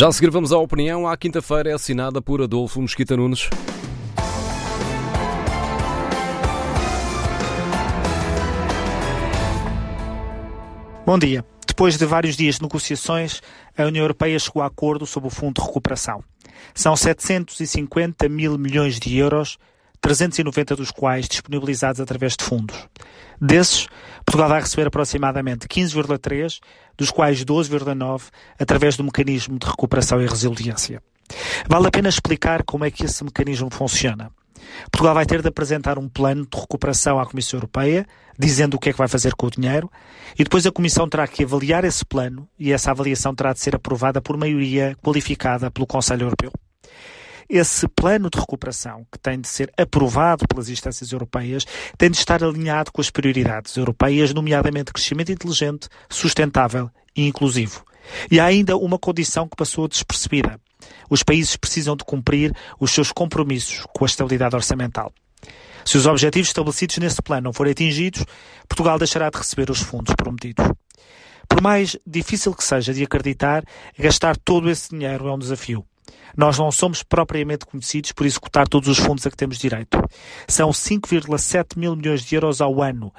Já a seguir vamos à opinião. À quinta-feira é assinada por Adolfo Mesquita Nunes. Bom dia. Depois de vários dias de negociações, a União Europeia chegou a acordo sobre o Fundo de Recuperação. São 750 mil milhões de euros, 390 dos quais disponibilizados através de fundos. Desses, Portugal vai receber aproximadamente 15,3, dos quais 12,9 através do mecanismo de recuperação e resiliência. Vale a pena explicar como é que esse mecanismo funciona. Portugal vai ter de apresentar um plano de recuperação à Comissão Europeia, dizendo o que é que vai fazer com o dinheiro, e depois a Comissão terá que avaliar esse plano e essa avaliação terá de ser aprovada por maioria qualificada pelo Conselho Europeu. Esse plano de recuperação, que tem de ser aprovado pelas instâncias europeias, tem de estar alinhado com as prioridades europeias, nomeadamente crescimento inteligente, sustentável e inclusivo. E há ainda uma condição que passou despercebida. Os países precisam de cumprir os seus compromissos com a estabilidade orçamental. Se os objetivos estabelecidos nesse plano não forem atingidos, Portugal deixará de receber os fundos prometidos. Por mais difícil que seja de acreditar, gastar todo esse dinheiro é um desafio. Nós não somos propriamente conhecidos por executar todos os fundos a que temos direito. São 5,7 mil milhões de euros ao ano,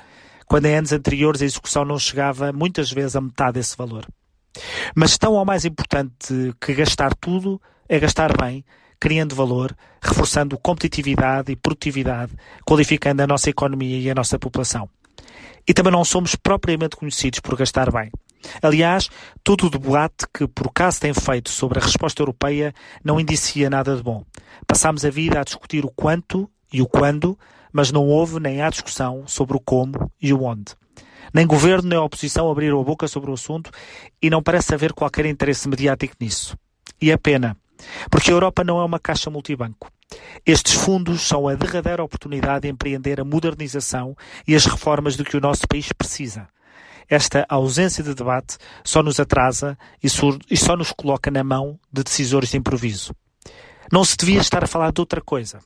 quando em anos anteriores a execução não chegava muitas vezes a metade desse valor. Mas tão ou mais importante que gastar tudo é gastar bem, criando valor, reforçando competitividade e produtividade, qualificando a nossa economia e a nossa população. E também não somos propriamente conhecidos por gastar bem. Aliás, todo o debate que por acaso tem feito sobre a resposta europeia não indicia nada de bom. Passámos a vida a discutir o quanto e o quando, mas não houve nem há discussão sobre o como e o onde. Nem governo nem oposição abriram a boca sobre o assunto e não parece haver qualquer interesse mediático nisso. E é pena, porque a Europa não é uma caixa multibanco. Estes fundos são a derradeira oportunidade de empreender a modernização e as reformas de que o nosso país precisa. Esta ausência de debate só nos atrasa e só nos coloca na mão de decisores de improviso. Não se devia estar a falar de outra coisa.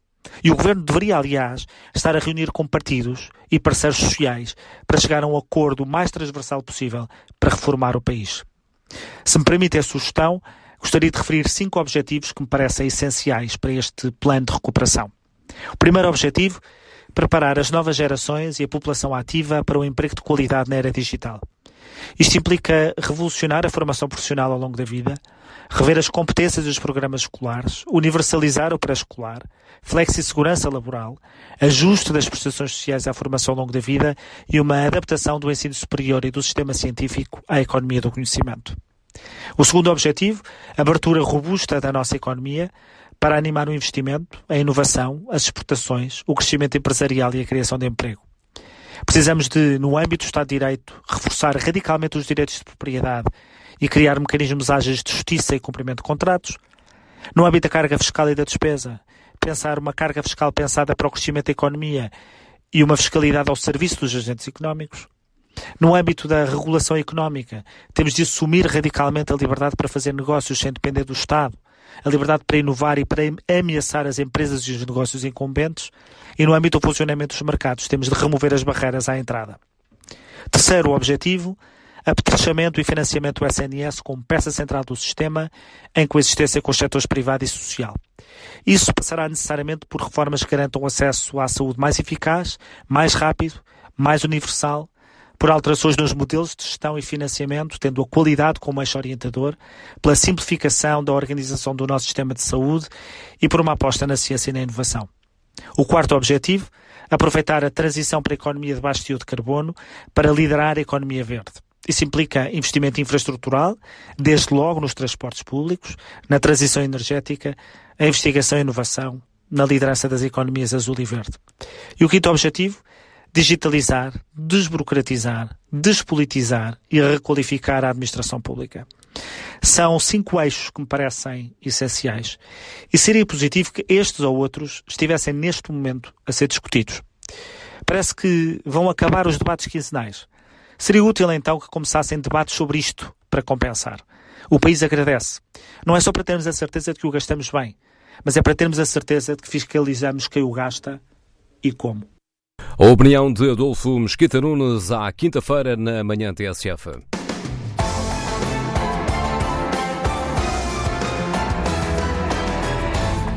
E o governo deveria, aliás, estar a reunir com partidos e parceiros sociais para chegar a um acordo mais transversal possível para reformar o país. Se me permite a sugestão, gostaria de referir cinco objetivos que me parecem essenciais para este plano de recuperação. O primeiro objetivo preparar as novas gerações e a população ativa para o emprego de qualidade na era digital. Isto implica revolucionar a formação profissional ao longo da vida, rever as competências dos programas escolares, universalizar o pré-escolar, flexi-segurança laboral, ajuste das prestações sociais à formação ao longo da vida e uma adaptação do ensino superior e do sistema científico à economia do conhecimento. O segundo objetivo, abertura robusta da nossa economia para animar o investimento, a inovação, as exportações, o crescimento empresarial e a criação de emprego. Precisamos de, no âmbito do Estado de Direito, reforçar radicalmente os direitos de propriedade e criar mecanismos ágeis de justiça e cumprimento de contratos. No âmbito da carga fiscal e da despesa, pensar uma carga fiscal pensada para o crescimento da economia e uma fiscalidade ao serviço dos agentes económicos. No âmbito da regulação económica, temos de assumir radicalmente a liberdade para fazer negócios sem depender do Estado, a liberdade para inovar e para ameaçar as empresas e os negócios incumbentes. E no âmbito do funcionamento dos mercados, temos de remover as barreiras à entrada. Terceiro objetivo, apetrechamento e financiamento do SNS como peça central do sistema, em coexistência com os setores privado e social. Isso passará necessariamente por reformas que garantam acesso à saúde mais eficaz, mais rápido, mais universal por alterações nos modelos de gestão e financiamento, tendo a qualidade como eixo orientador, pela simplificação da organização do nosso sistema de saúde e por uma aposta na ciência e na inovação. O quarto objetivo, aproveitar a transição para a economia de baixo de carbono para liderar a economia verde. Isso implica investimento infraestrutural, desde logo nos transportes públicos, na transição energética, a investigação e inovação, na liderança das economias azul e verde. E o quinto objetivo, digitalizar, desburocratizar, despolitizar e requalificar a administração pública. São cinco eixos que me parecem essenciais e seria positivo que estes ou outros estivessem neste momento a ser discutidos. Parece que vão acabar os debates quinzenais. Seria útil então que começassem debates sobre isto para compensar. O país agradece. Não é só para termos a certeza de que o gastamos bem, mas é para termos a certeza de que fiscalizamos quem o gasta e como. A opinião de Adolfo Mesquita Nunes à quinta-feira na manhã TSF.